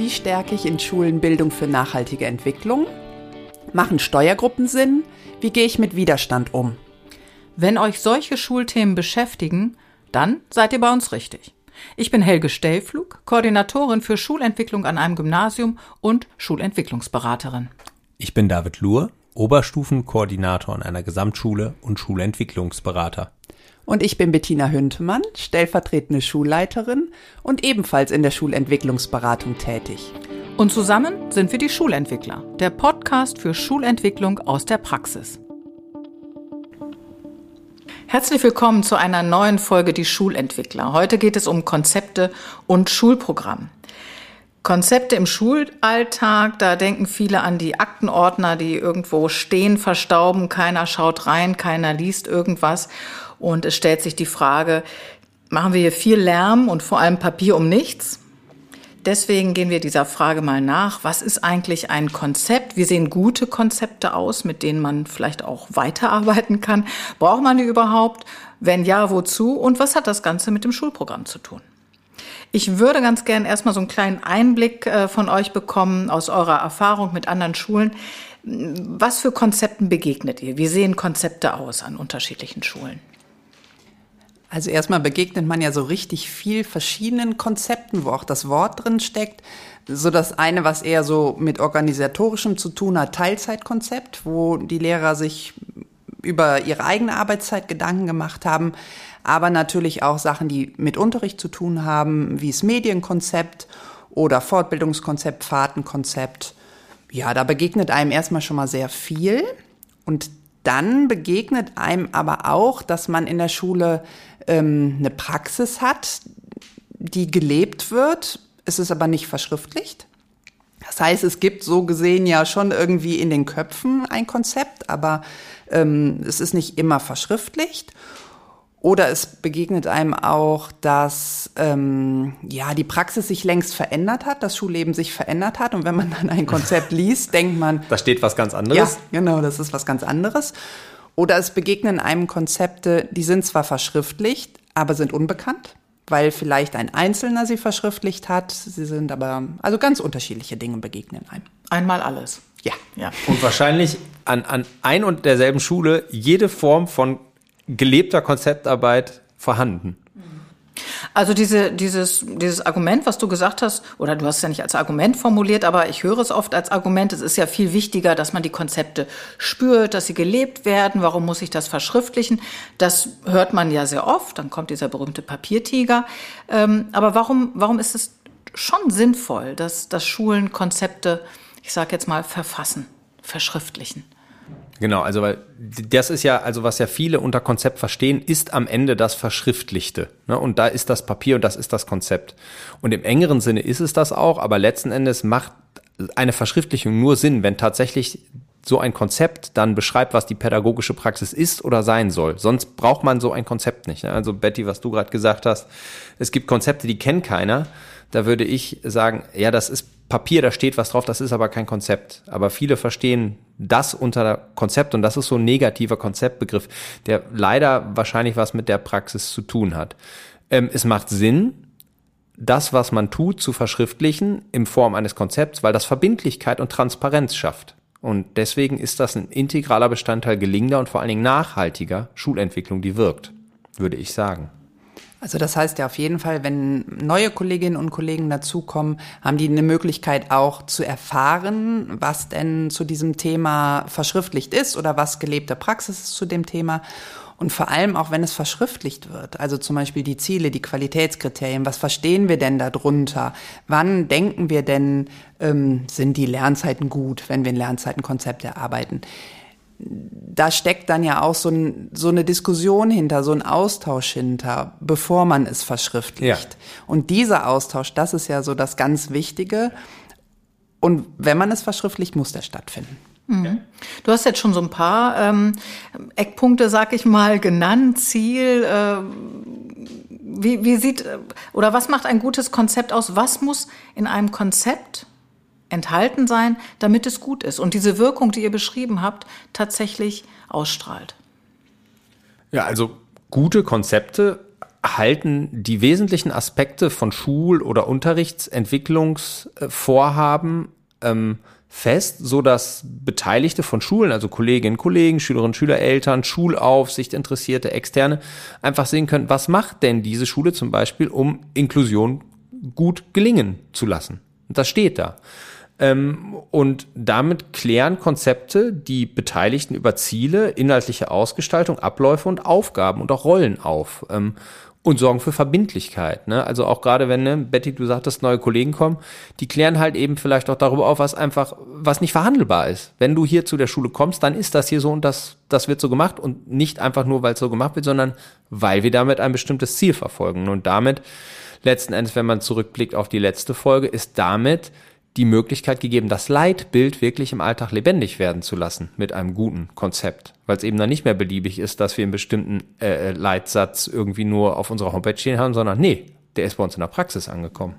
Wie stärke ich in Schulen Bildung für nachhaltige Entwicklung? Machen Steuergruppen Sinn? Wie gehe ich mit Widerstand um? Wenn euch solche Schulthemen beschäftigen, dann seid ihr bei uns richtig. Ich bin Helge Stellflug, Koordinatorin für Schulentwicklung an einem Gymnasium und Schulentwicklungsberaterin. Ich bin David Luhr, Oberstufenkoordinator an einer Gesamtschule und Schulentwicklungsberater. Und ich bin Bettina Hüntemann, stellvertretende Schulleiterin und ebenfalls in der Schulentwicklungsberatung tätig. Und zusammen sind wir die Schulentwickler, der Podcast für Schulentwicklung aus der Praxis. Herzlich willkommen zu einer neuen Folge Die Schulentwickler. Heute geht es um Konzepte und Schulprogramm. Konzepte im Schulalltag, da denken viele an die Aktenordner, die irgendwo stehen, verstauben, keiner schaut rein, keiner liest irgendwas. Und es stellt sich die Frage, machen wir hier viel Lärm und vor allem Papier um nichts? Deswegen gehen wir dieser Frage mal nach. Was ist eigentlich ein Konzept? Wie sehen gute Konzepte aus, mit denen man vielleicht auch weiterarbeiten kann? Braucht man die überhaupt? Wenn ja, wozu? Und was hat das Ganze mit dem Schulprogramm zu tun? Ich würde ganz gern erstmal so einen kleinen Einblick äh, von euch bekommen aus eurer Erfahrung mit anderen Schulen. Was für Konzepten begegnet ihr? Wie sehen Konzepte aus an unterschiedlichen Schulen? Also erstmal begegnet man ja so richtig viel verschiedenen Konzepten, wo auch das Wort drin steckt. So das eine, was eher so mit organisatorischem zu tun hat, Teilzeitkonzept, wo die Lehrer sich über ihre eigene Arbeitszeit Gedanken gemacht haben, aber natürlich auch Sachen, die mit Unterricht zu tun haben, wie das Medienkonzept oder Fortbildungskonzept, Fahrtenkonzept. Ja, da begegnet einem erstmal schon mal sehr viel und dann begegnet einem aber auch, dass man in der Schule ähm, eine Praxis hat, die gelebt wird. Es ist aber nicht verschriftlicht. Das heißt, es gibt so gesehen ja schon irgendwie in den Köpfen ein Konzept, aber ähm, es ist nicht immer verschriftlicht. Oder es begegnet einem auch, dass ähm, ja die Praxis sich längst verändert hat, das Schulleben sich verändert hat. Und wenn man dann ein Konzept liest, denkt man, da steht was ganz anderes. Ja, genau, das ist was ganz anderes. Oder es begegnen einem Konzepte, die sind zwar verschriftlicht, aber sind unbekannt, weil vielleicht ein Einzelner sie verschriftlicht hat. Sie sind aber, also ganz unterschiedliche Dinge begegnen einem. Einmal alles. Ja. ja. Und wahrscheinlich an, an ein und derselben Schule jede Form von gelebter Konzeptarbeit vorhanden. Also diese, dieses, dieses Argument, was du gesagt hast, oder du hast es ja nicht als Argument formuliert, aber ich höre es oft als Argument, es ist ja viel wichtiger, dass man die Konzepte spürt, dass sie gelebt werden, warum muss ich das verschriftlichen? Das hört man ja sehr oft, dann kommt dieser berühmte Papiertiger. Ähm, aber warum, warum ist es schon sinnvoll, dass, dass Schulen Konzepte, ich sage jetzt mal, verfassen, verschriftlichen? Genau, also weil das ist ja, also was ja viele unter Konzept verstehen, ist am Ende das Verschriftlichte. Ne? Und da ist das Papier und das ist das Konzept. Und im engeren Sinne ist es das auch, aber letzten Endes macht eine Verschriftlichung nur Sinn, wenn tatsächlich so ein Konzept dann beschreibt, was die pädagogische Praxis ist oder sein soll. Sonst braucht man so ein Konzept nicht. Ne? Also Betty, was du gerade gesagt hast, es gibt Konzepte, die kennt keiner. Da würde ich sagen, ja, das ist Papier, da steht was drauf, das ist aber kein Konzept. Aber viele verstehen das unter Konzept und das ist so ein negativer Konzeptbegriff, der leider wahrscheinlich was mit der Praxis zu tun hat. Ähm, es macht Sinn, das, was man tut, zu verschriftlichen in Form eines Konzepts, weil das Verbindlichkeit und Transparenz schafft. Und deswegen ist das ein integraler Bestandteil gelingender und vor allen Dingen nachhaltiger Schulentwicklung, die wirkt, würde ich sagen. Also das heißt ja auf jeden Fall, wenn neue Kolleginnen und Kollegen dazukommen, haben die eine Möglichkeit auch zu erfahren, was denn zu diesem Thema verschriftlicht ist oder was gelebte Praxis ist zu dem Thema. Und vor allem auch, wenn es verschriftlicht wird, also zum Beispiel die Ziele, die Qualitätskriterien, was verstehen wir denn darunter? Wann denken wir denn, ähm, sind die Lernzeiten gut, wenn wir ein Lernzeitenkonzept erarbeiten? Da steckt dann ja auch so, ein, so, eine Diskussion hinter, so ein Austausch hinter, bevor man es verschriftlicht. Ja. Und dieser Austausch, das ist ja so das ganz Wichtige. Und wenn man es verschriftlicht, muss der stattfinden. Mhm. Du hast jetzt schon so ein paar ähm, Eckpunkte, sag ich mal, genannt, Ziel. Äh, wie, wie sieht oder was macht ein gutes Konzept aus? Was muss in einem Konzept enthalten sein, damit es gut ist und diese Wirkung, die ihr beschrieben habt, tatsächlich ausstrahlt. Ja, also gute Konzepte halten die wesentlichen Aspekte von Schul- oder Unterrichtsentwicklungsvorhaben ähm, fest, so dass Beteiligte von Schulen, also Kolleginnen, Kollegen, Schülerinnen, Schüler, Eltern, Schulaufsicht, Interessierte, Externe, einfach sehen können, was macht denn diese Schule zum Beispiel, um Inklusion gut gelingen zu lassen. Und das steht da. Ähm, und damit klären Konzepte die Beteiligten über Ziele, inhaltliche Ausgestaltung, Abläufe und Aufgaben und auch Rollen auf. Ähm, und sorgen für Verbindlichkeit. Ne? Also auch gerade wenn, ne, Betty, du sagtest, neue Kollegen kommen, die klären halt eben vielleicht auch darüber auf, was einfach, was nicht verhandelbar ist. Wenn du hier zu der Schule kommst, dann ist das hier so und das, das wird so gemacht und nicht einfach nur, weil es so gemacht wird, sondern weil wir damit ein bestimmtes Ziel verfolgen. Und damit, letzten Endes, wenn man zurückblickt auf die letzte Folge, ist damit die Möglichkeit gegeben, das Leitbild wirklich im Alltag lebendig werden zu lassen mit einem guten Konzept, weil es eben dann nicht mehr beliebig ist, dass wir einen bestimmten äh, äh, Leitsatz irgendwie nur auf unserer Homepage stehen haben, sondern nee, der ist bei uns in der Praxis angekommen.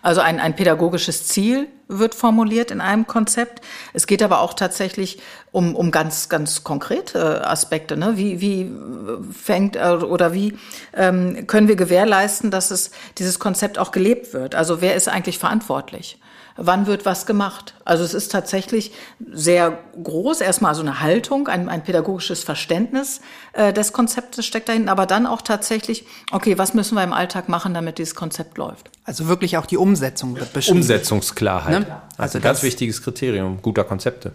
Also ein, ein pädagogisches Ziel wird formuliert in einem Konzept. Es geht aber auch tatsächlich um, um ganz, ganz konkrete Aspekte. Ne? Wie, wie fängt äh, oder wie ähm, können wir gewährleisten, dass es dieses Konzept auch gelebt wird? Also wer ist eigentlich verantwortlich? Wann wird was gemacht. Also es ist tatsächlich sehr groß, erstmal so eine Haltung, ein, ein pädagogisches Verständnis äh, des Konzeptes steckt dahin, aber dann auch tatsächlich, okay, was müssen wir im Alltag machen, damit dieses Konzept läuft. Also wirklich auch die Umsetzung wird beschrieben. Umsetzungsklarheit. Ne? Also, also ganz wichtiges Kriterium guter Konzepte.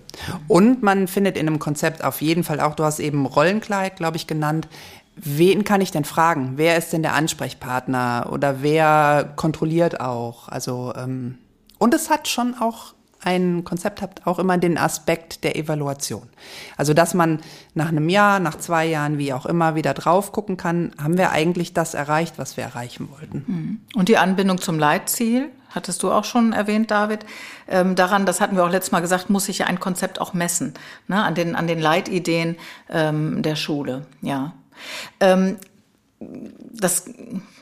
Und man findet in einem Konzept auf jeden Fall auch, du hast eben Rollenkleid, glaube ich, genannt, wen kann ich denn fragen? Wer ist denn der Ansprechpartner oder wer kontrolliert auch? Also ähm, und es hat schon auch ein Konzept hat auch immer den Aspekt der Evaluation. Also, dass man nach einem Jahr, nach zwei Jahren, wie auch immer, wieder drauf gucken kann, haben wir eigentlich das erreicht, was wir erreichen wollten. Mhm. Und die Anbindung zum Leitziel, hattest du auch schon erwähnt, David. Ähm, daran, das hatten wir auch letztes Mal gesagt, muss sich ja ein Konzept auch messen, ne, an den, an den Leitideen ähm, der Schule, ja. Ähm, das,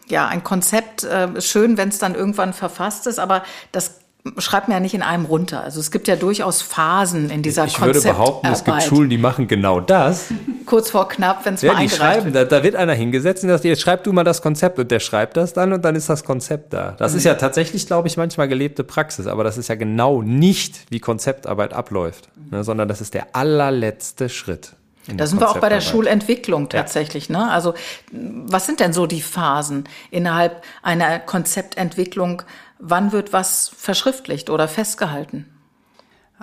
ja, ein Konzept äh, ist schön, wenn es dann irgendwann verfasst ist, aber das schreibt man ja nicht in einem runter. Also es gibt ja durchaus Phasen in dieser Ich würde behaupten, es gibt Schulen, die machen genau das. Kurz vor knapp, wenn es ja, mal die schreiben, wird. Da, da, wird einer hingesetzt und sagt, jetzt schreib du mal das Konzept und der schreibt das dann und dann ist das Konzept da. Das mhm. ist ja tatsächlich, glaube ich, manchmal gelebte Praxis, aber das ist ja genau nicht, wie Konzeptarbeit abläuft, ne, sondern das ist der allerletzte Schritt. Da sind wir auch bei der Schulentwicklung tatsächlich. Ja. Ne? Also was sind denn so die Phasen innerhalb einer Konzeptentwicklung? Wann wird was verschriftlicht oder festgehalten?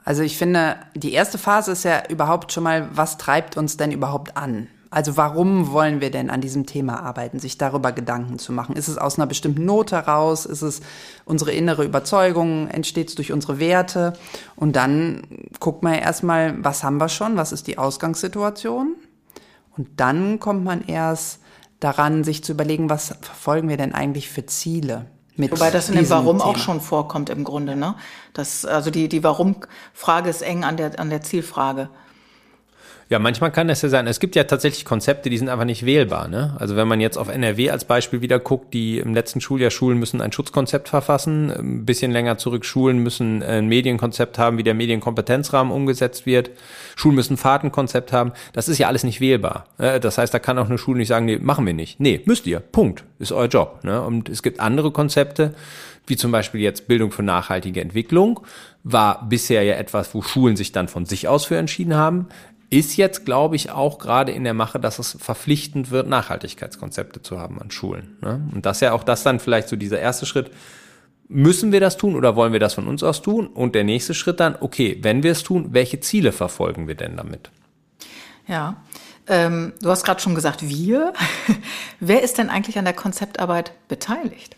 Also ich finde, die erste Phase ist ja überhaupt schon mal, was treibt uns denn überhaupt an? Also warum wollen wir denn an diesem Thema arbeiten, sich darüber Gedanken zu machen? Ist es aus einer bestimmten Not heraus? Ist es unsere innere Überzeugung? Entsteht es durch unsere Werte? Und dann guckt man ja erstmal, was haben wir schon? Was ist die Ausgangssituation? Und dann kommt man erst daran, sich zu überlegen, was verfolgen wir denn eigentlich für Ziele? Wobei das in dem Warum Thema. auch schon vorkommt im Grunde, ne? Das, also die, die Warum-Frage ist eng an der, an der Zielfrage. Ja, manchmal kann es ja sein. Es gibt ja tatsächlich Konzepte, die sind einfach nicht wählbar. Ne? Also wenn man jetzt auf NRW als Beispiel wieder guckt, die im letzten Schuljahr Schulen müssen ein Schutzkonzept verfassen, ein bisschen länger zurück Schulen müssen ein Medienkonzept haben, wie der Medienkompetenzrahmen umgesetzt wird. Schulen müssen Fahrtenkonzept haben. Das ist ja alles nicht wählbar. Das heißt, da kann auch eine Schule nicht sagen, nee, machen wir nicht. Nee, müsst ihr. Punkt. Ist euer Job. Ne? Und es gibt andere Konzepte, wie zum Beispiel jetzt Bildung für nachhaltige Entwicklung, war bisher ja etwas, wo Schulen sich dann von sich aus für entschieden haben ist jetzt, glaube ich, auch gerade in der Mache, dass es verpflichtend wird, Nachhaltigkeitskonzepte zu haben an Schulen. Ne? Und das ja auch das dann vielleicht so dieser erste Schritt. Müssen wir das tun oder wollen wir das von uns aus tun? Und der nächste Schritt dann, okay, wenn wir es tun, welche Ziele verfolgen wir denn damit? Ja, ähm, du hast gerade schon gesagt, wir. Wer ist denn eigentlich an der Konzeptarbeit beteiligt?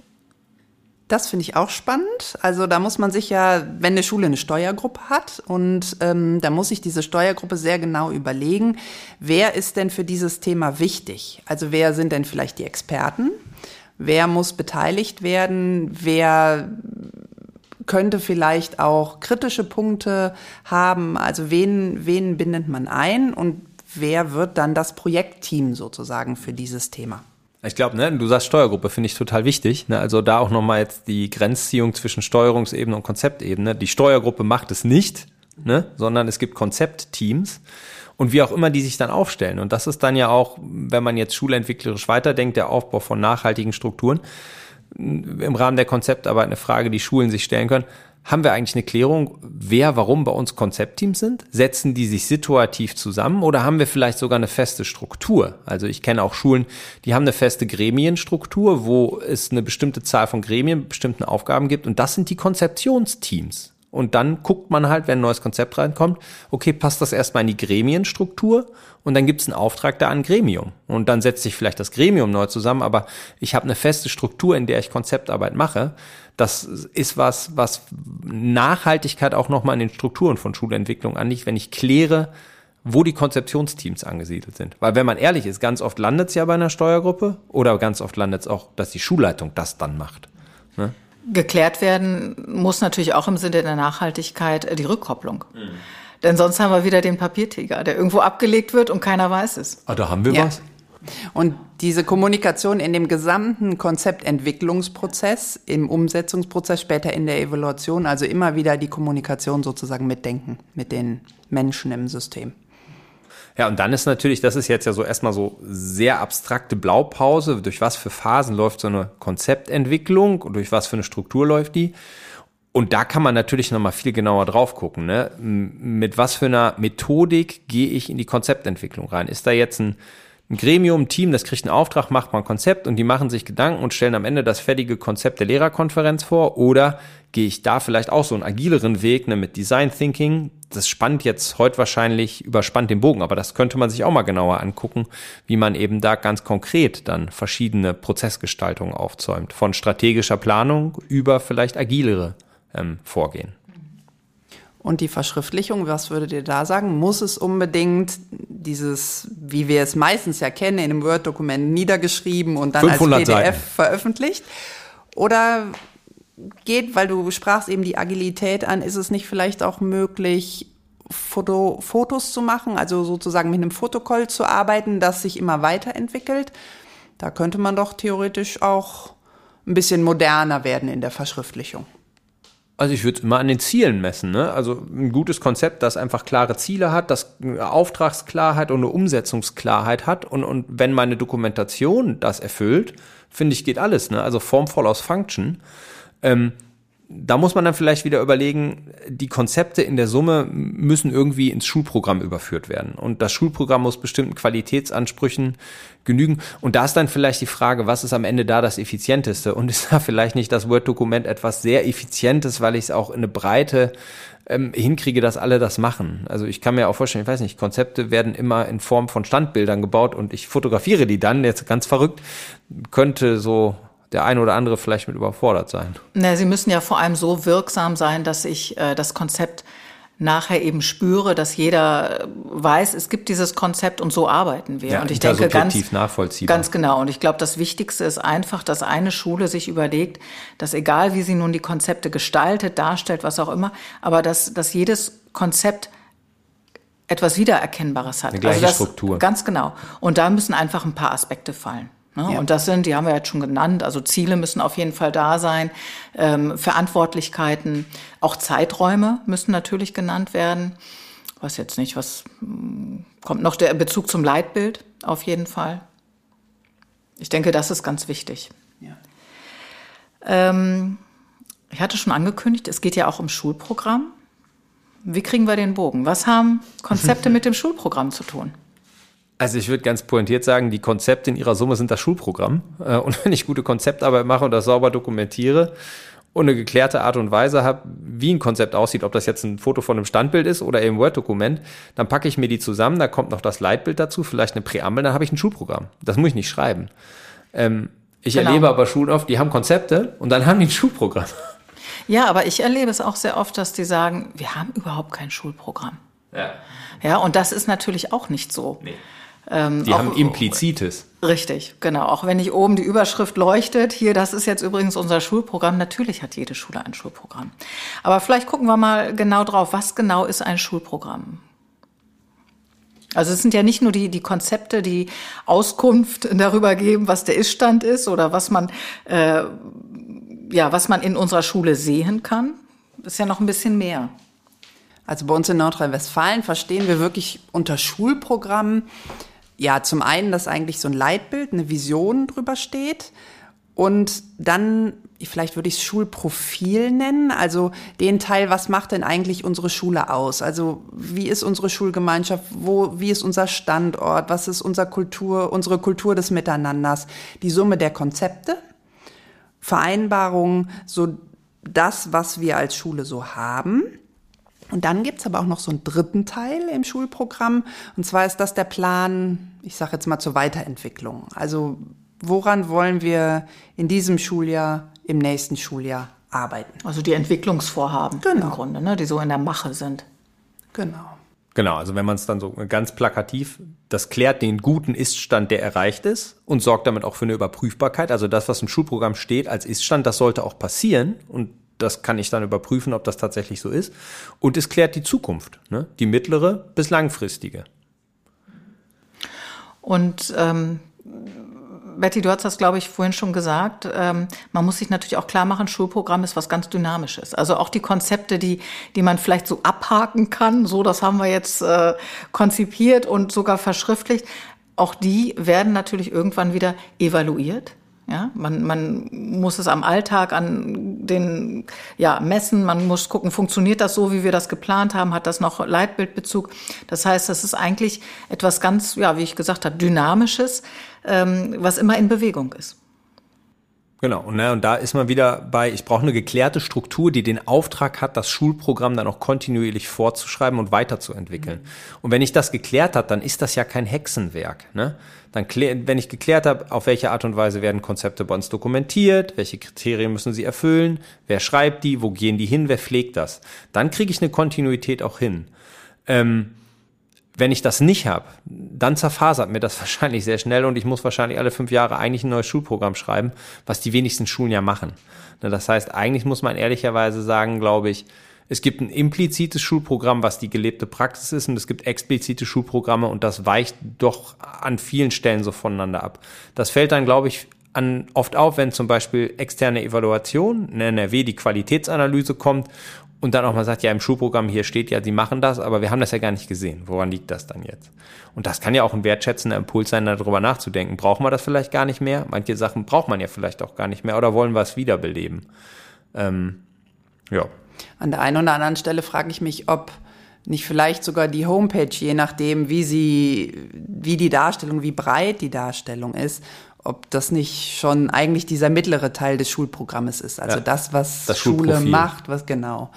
Das finde ich auch spannend. Also da muss man sich ja, wenn eine Schule eine Steuergruppe hat und ähm, da muss sich diese Steuergruppe sehr genau überlegen, wer ist denn für dieses Thema wichtig? Also wer sind denn vielleicht die Experten? Wer muss beteiligt werden? Wer könnte vielleicht auch kritische Punkte haben? Also wen, wen bindet man ein und wer wird dann das Projektteam sozusagen für dieses Thema? Ich glaube, ne, du sagst Steuergruppe, finde ich total wichtig. Ne? Also da auch nochmal jetzt die Grenzziehung zwischen Steuerungsebene und Konzeptebene. Die Steuergruppe macht es nicht, ne? sondern es gibt Konzeptteams und wie auch immer die sich dann aufstellen. Und das ist dann ja auch, wenn man jetzt schulentwicklerisch weiterdenkt, der Aufbau von nachhaltigen Strukturen, im Rahmen der Konzeptarbeit eine Frage, die Schulen sich stellen können. Haben wir eigentlich eine Klärung, wer warum bei uns Konzeptteams sind? Setzen die sich situativ zusammen oder haben wir vielleicht sogar eine feste Struktur? Also ich kenne auch Schulen, die haben eine feste Gremienstruktur, wo es eine bestimmte Zahl von Gremien, bestimmten Aufgaben gibt und das sind die Konzeptionsteams. Und dann guckt man halt, wenn ein neues Konzept reinkommt, okay, passt das erstmal in die Gremienstruktur und dann gibt es einen Auftrag da an Gremium. Und dann setzt sich vielleicht das Gremium neu zusammen, aber ich habe eine feste Struktur, in der ich Konzeptarbeit mache. Das ist was, was Nachhaltigkeit auch nochmal in den Strukturen von Schulentwicklung anliegt, wenn ich kläre, wo die Konzeptionsteams angesiedelt sind. Weil wenn man ehrlich ist, ganz oft landet es ja bei einer Steuergruppe oder ganz oft landet es auch, dass die Schulleitung das dann macht. Ne? Geklärt werden muss natürlich auch im Sinne der Nachhaltigkeit äh, die Rückkopplung. Mhm. Denn sonst haben wir wieder den Papiertiger, der irgendwo abgelegt wird und keiner weiß es. Ah, da haben wir ja. was. Und diese Kommunikation in dem gesamten Konzeptentwicklungsprozess, im Umsetzungsprozess, später in der Evaluation, also immer wieder die Kommunikation sozusagen mitdenken mit den Menschen im System. Ja, und dann ist natürlich, das ist jetzt ja so erstmal so sehr abstrakte Blaupause, durch was für Phasen läuft so eine Konzeptentwicklung und durch was für eine Struktur läuft die. Und da kann man natürlich nochmal viel genauer drauf gucken. Ne? Mit was für einer Methodik gehe ich in die Konzeptentwicklung rein? Ist da jetzt ein ein Gremium, ein Team, das kriegt einen Auftrag, macht mal ein Konzept und die machen sich Gedanken und stellen am Ende das fertige Konzept der Lehrerkonferenz vor. Oder gehe ich da vielleicht auch so einen agileren Weg ne, mit Design Thinking? Das spannt jetzt heute wahrscheinlich, überspannt den Bogen, aber das könnte man sich auch mal genauer angucken, wie man eben da ganz konkret dann verschiedene Prozessgestaltungen aufzäumt. Von strategischer Planung über vielleicht agilere ähm, Vorgehen. Und die Verschriftlichung, was würdet ihr da sagen? Muss es unbedingt dieses, wie wir es meistens ja kennen, in einem Word-Dokument niedergeschrieben und dann als PDF Seiten. veröffentlicht? Oder geht, weil du sprachst eben die Agilität an, ist es nicht vielleicht auch möglich, Foto, Fotos zu machen, also sozusagen mit einem Fotokoll zu arbeiten, das sich immer weiterentwickelt? Da könnte man doch theoretisch auch ein bisschen moderner werden in der Verschriftlichung. Also ich würde es immer an den Zielen messen. Ne? Also ein gutes Konzept, das einfach klare Ziele hat, das Auftragsklarheit und eine Umsetzungsklarheit hat. Und, und wenn meine Dokumentation das erfüllt, finde ich, geht alles. Ne? Also Form follows Function. Ähm, da muss man dann vielleicht wieder überlegen, die Konzepte in der Summe müssen irgendwie ins Schulprogramm überführt werden. Und das Schulprogramm muss bestimmten Qualitätsansprüchen genügen. Und da ist dann vielleicht die Frage, was ist am Ende da das Effizienteste? Und ist da vielleicht nicht das Word-Dokument etwas sehr Effizientes, weil ich es auch in eine Breite ähm, hinkriege, dass alle das machen. Also ich kann mir auch vorstellen, ich weiß nicht, Konzepte werden immer in Form von Standbildern gebaut und ich fotografiere die dann, jetzt ganz verrückt, könnte so der eine oder andere vielleicht mit überfordert sein. Na, sie müssen ja vor allem so wirksam sein, dass ich äh, das Konzept nachher eben spüre, dass jeder weiß, es gibt dieses Konzept und so arbeiten wir. Ja, und ich denke ganz nachvollziehbar. Ganz genau. Und ich glaube, das Wichtigste ist einfach, dass eine Schule sich überlegt, dass egal wie sie nun die Konzepte gestaltet, darstellt, was auch immer, aber dass, dass jedes Konzept etwas Wiedererkennbares hat. Eine gleiche also das, Struktur. Ganz genau. Und da müssen einfach ein paar Aspekte fallen. Ne? Ja. Und das sind, die haben wir jetzt schon genannt, also Ziele müssen auf jeden Fall da sein, ähm, Verantwortlichkeiten, auch Zeiträume müssen natürlich genannt werden. Was jetzt nicht, was hm, kommt noch der Bezug zum Leitbild auf jeden Fall. Ich denke, das ist ganz wichtig. Ja. Ähm, ich hatte schon angekündigt, es geht ja auch um Schulprogramm. Wie kriegen wir den Bogen? Was haben Konzepte mit dem Schulprogramm zu tun? Also ich würde ganz pointiert sagen, die Konzepte in ihrer Summe sind das Schulprogramm. Äh, und wenn ich gute Konzeptarbeit mache und das sauber dokumentiere und eine geklärte Art und Weise habe, wie ein Konzept aussieht, ob das jetzt ein Foto von einem Standbild ist oder eben Word-Dokument, dann packe ich mir die zusammen, da kommt noch das Leitbild dazu, vielleicht eine Präambel, dann habe ich ein Schulprogramm. Das muss ich nicht schreiben. Ähm, ich genau. erlebe aber Schulen oft, die haben Konzepte und dann haben die ein Schulprogramm. Ja, aber ich erlebe es auch sehr oft, dass die sagen, wir haben überhaupt kein Schulprogramm. Ja. Ja, und das ist natürlich auch nicht so. Nee. Ähm, die auch, haben implizites. Richtig, genau. Auch wenn nicht oben die Überschrift leuchtet, hier, das ist jetzt übrigens unser Schulprogramm. Natürlich hat jede Schule ein Schulprogramm. Aber vielleicht gucken wir mal genau drauf, was genau ist ein Schulprogramm? Also es sind ja nicht nur die, die Konzepte, die Auskunft darüber geben, was der Iststand ist oder was man, äh, ja, was man in unserer Schule sehen kann. Das ist ja noch ein bisschen mehr. Also bei uns in Nordrhein-Westfalen verstehen wir wirklich unter Schulprogrammen, ja, zum einen, dass eigentlich so ein Leitbild, eine Vision drüber steht. Und dann, vielleicht würde ich es Schulprofil nennen, also den Teil, was macht denn eigentlich unsere Schule aus? Also wie ist unsere Schulgemeinschaft, wo, wie ist unser Standort, was ist unser Kultur, unsere Kultur des Miteinanders, die Summe der Konzepte, Vereinbarungen, so das, was wir als Schule so haben. Und dann gibt's aber auch noch so einen dritten Teil im Schulprogramm. Und zwar ist das der Plan, ich sage jetzt mal zur Weiterentwicklung. Also woran wollen wir in diesem Schuljahr, im nächsten Schuljahr arbeiten? Also die Entwicklungsvorhaben genau. im Grunde, ne, die so in der Mache sind. Genau. Genau, also wenn man es dann so ganz plakativ, das klärt den guten Iststand, der erreicht ist und sorgt damit auch für eine Überprüfbarkeit. Also das, was im Schulprogramm steht als Iststand, das sollte auch passieren und das kann ich dann überprüfen, ob das tatsächlich so ist. Und es klärt die Zukunft, ne? die mittlere bis langfristige. Und ähm, Betty, du hast das, glaube ich, vorhin schon gesagt. Ähm, man muss sich natürlich auch klar machen, Schulprogramm ist was ganz Dynamisches. Also auch die Konzepte, die, die man vielleicht so abhaken kann, so, das haben wir jetzt äh, konzipiert und sogar verschriftlicht. Auch die werden natürlich irgendwann wieder evaluiert ja, man, man muss es am Alltag an den ja, messen, man muss gucken, funktioniert das so, wie wir das geplant haben, hat das noch Leitbildbezug. Das heißt, das ist eigentlich etwas ganz, ja, wie ich gesagt habe, Dynamisches, ähm, was immer in Bewegung ist. Genau, und, ne, und da ist man wieder bei, ich brauche eine geklärte Struktur, die den Auftrag hat, das Schulprogramm dann auch kontinuierlich vorzuschreiben und weiterzuentwickeln. Mhm. Und wenn ich das geklärt habe, dann ist das ja kein Hexenwerk. Ne? Dann, wenn ich geklärt habe, auf welche Art und Weise werden Konzepte bei uns dokumentiert, welche Kriterien müssen sie erfüllen, wer schreibt die, wo gehen die hin, wer pflegt das, dann kriege ich eine Kontinuität auch hin. Ähm, wenn ich das nicht habe, dann zerfasert mir das wahrscheinlich sehr schnell und ich muss wahrscheinlich alle fünf Jahre eigentlich ein neues Schulprogramm schreiben, was die wenigsten Schulen ja machen. Ne, das heißt, eigentlich muss man ehrlicherweise sagen, glaube ich, es gibt ein implizites Schulprogramm, was die gelebte Praxis ist, und es gibt explizite Schulprogramme und das weicht doch an vielen Stellen so voneinander ab. Das fällt dann, glaube ich, an, oft auf, wenn zum Beispiel externe Evaluation, in NRW die Qualitätsanalyse kommt und dann auch mal sagt, ja, im Schulprogramm hier steht ja, sie machen das, aber wir haben das ja gar nicht gesehen. Woran liegt das dann jetzt? Und das kann ja auch ein wertschätzender Impuls sein, darüber nachzudenken. Brauchen wir das vielleicht gar nicht mehr? Manche Sachen braucht man ja vielleicht auch gar nicht mehr oder wollen wir es wiederbeleben? Ähm, ja. An der einen oder anderen Stelle frage ich mich, ob nicht vielleicht sogar die Homepage, je nachdem, wie sie, wie die Darstellung, wie breit die Darstellung ist, ob das nicht schon eigentlich dieser mittlere Teil des Schulprogrammes ist. Also ja, das, was das Schule macht, was genau.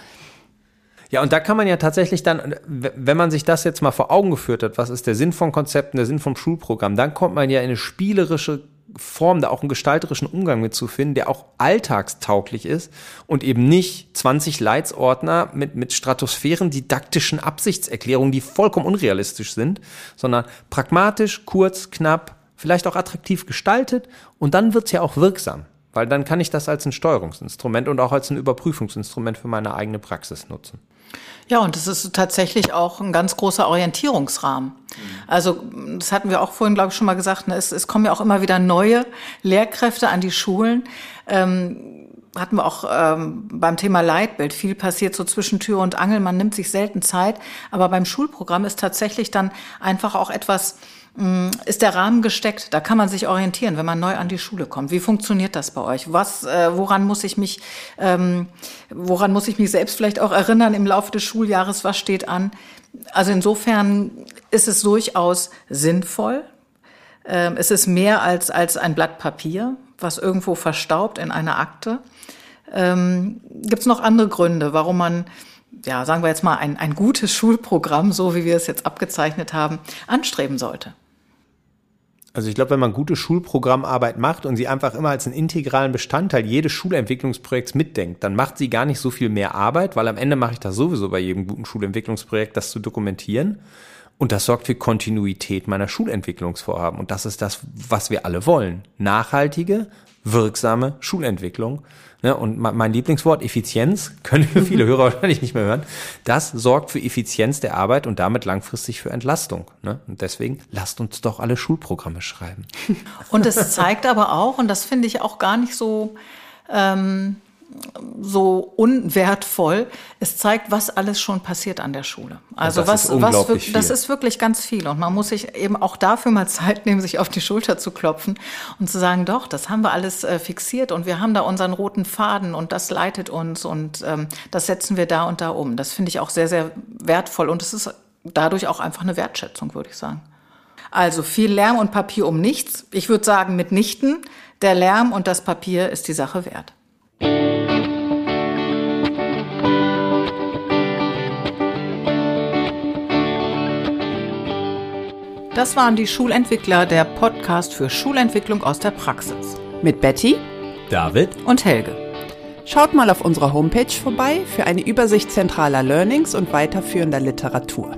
Ja, und da kann man ja tatsächlich dann, wenn man sich das jetzt mal vor Augen geführt hat, was ist der Sinn von Konzepten, der Sinn vom Schulprogramm, dann kommt man ja in eine spielerische Form, da auch einen gestalterischen Umgang mit zu finden, der auch alltagstauglich ist und eben nicht 20 Leitsordner mit, mit Stratosphären didaktischen Absichtserklärungen, die vollkommen unrealistisch sind, sondern pragmatisch, kurz, knapp, vielleicht auch attraktiv gestaltet und dann wird's ja auch wirksam, weil dann kann ich das als ein Steuerungsinstrument und auch als ein Überprüfungsinstrument für meine eigene Praxis nutzen. Ja, und es ist tatsächlich auch ein ganz großer Orientierungsrahmen. Also das hatten wir auch vorhin, glaube ich, schon mal gesagt. Ne? Es, es kommen ja auch immer wieder neue Lehrkräfte an die Schulen. Ähm, hatten wir auch ähm, beim Thema Leitbild. Viel passiert so zwischen Tür und Angel. Man nimmt sich selten Zeit. Aber beim Schulprogramm ist tatsächlich dann einfach auch etwas ist der Rahmen gesteckt. Da kann man sich orientieren, wenn man neu an die Schule kommt. Wie funktioniert das bei euch? Was, äh, woran muss ich mich, ähm, woran muss ich mich selbst vielleicht auch erinnern im Laufe des Schuljahres? Was steht an? Also insofern ist es durchaus sinnvoll. Ähm, es ist mehr als als ein Blatt Papier, was irgendwo verstaubt in einer Akte. Ähm, Gibt es noch andere Gründe, warum man ja, sagen wir jetzt mal, ein, ein gutes Schulprogramm, so wie wir es jetzt abgezeichnet haben, anstreben sollte? Also ich glaube, wenn man gute Schulprogrammarbeit macht und sie einfach immer als einen integralen Bestandteil jedes Schulentwicklungsprojekts mitdenkt, dann macht sie gar nicht so viel mehr Arbeit, weil am Ende mache ich das sowieso bei jedem guten Schulentwicklungsprojekt, das zu dokumentieren. Und das sorgt für Kontinuität meiner Schulentwicklungsvorhaben. Und das ist das, was wir alle wollen. Nachhaltige, wirksame Schulentwicklung. Ne, und mein Lieblingswort, Effizienz, können viele Hörer wahrscheinlich nicht mehr hören. Das sorgt für Effizienz der Arbeit und damit langfristig für Entlastung. Ne? Und deswegen lasst uns doch alle Schulprogramme schreiben. Und es zeigt aber auch, und das finde ich auch gar nicht so, ähm, so unwertvoll. Es zeigt, was alles schon passiert an der Schule. Also das was, was, das viel. ist wirklich ganz viel. Und man muss sich eben auch dafür mal Zeit nehmen, sich auf die Schulter zu klopfen und zu sagen, doch, das haben wir alles äh, fixiert und wir haben da unseren roten Faden und das leitet uns und ähm, das setzen wir da und da um. Das finde ich auch sehr, sehr wertvoll und es ist dadurch auch einfach eine Wertschätzung, würde ich sagen. Also viel Lärm und Papier um nichts. Ich würde sagen mitnichten. Der Lärm und das Papier ist die Sache wert. Das waren die Schulentwickler, der Podcast für Schulentwicklung aus der Praxis. Mit Betty. David? Und Helge. Schaut mal auf unserer Homepage vorbei für eine Übersicht zentraler Learnings und weiterführender Literatur.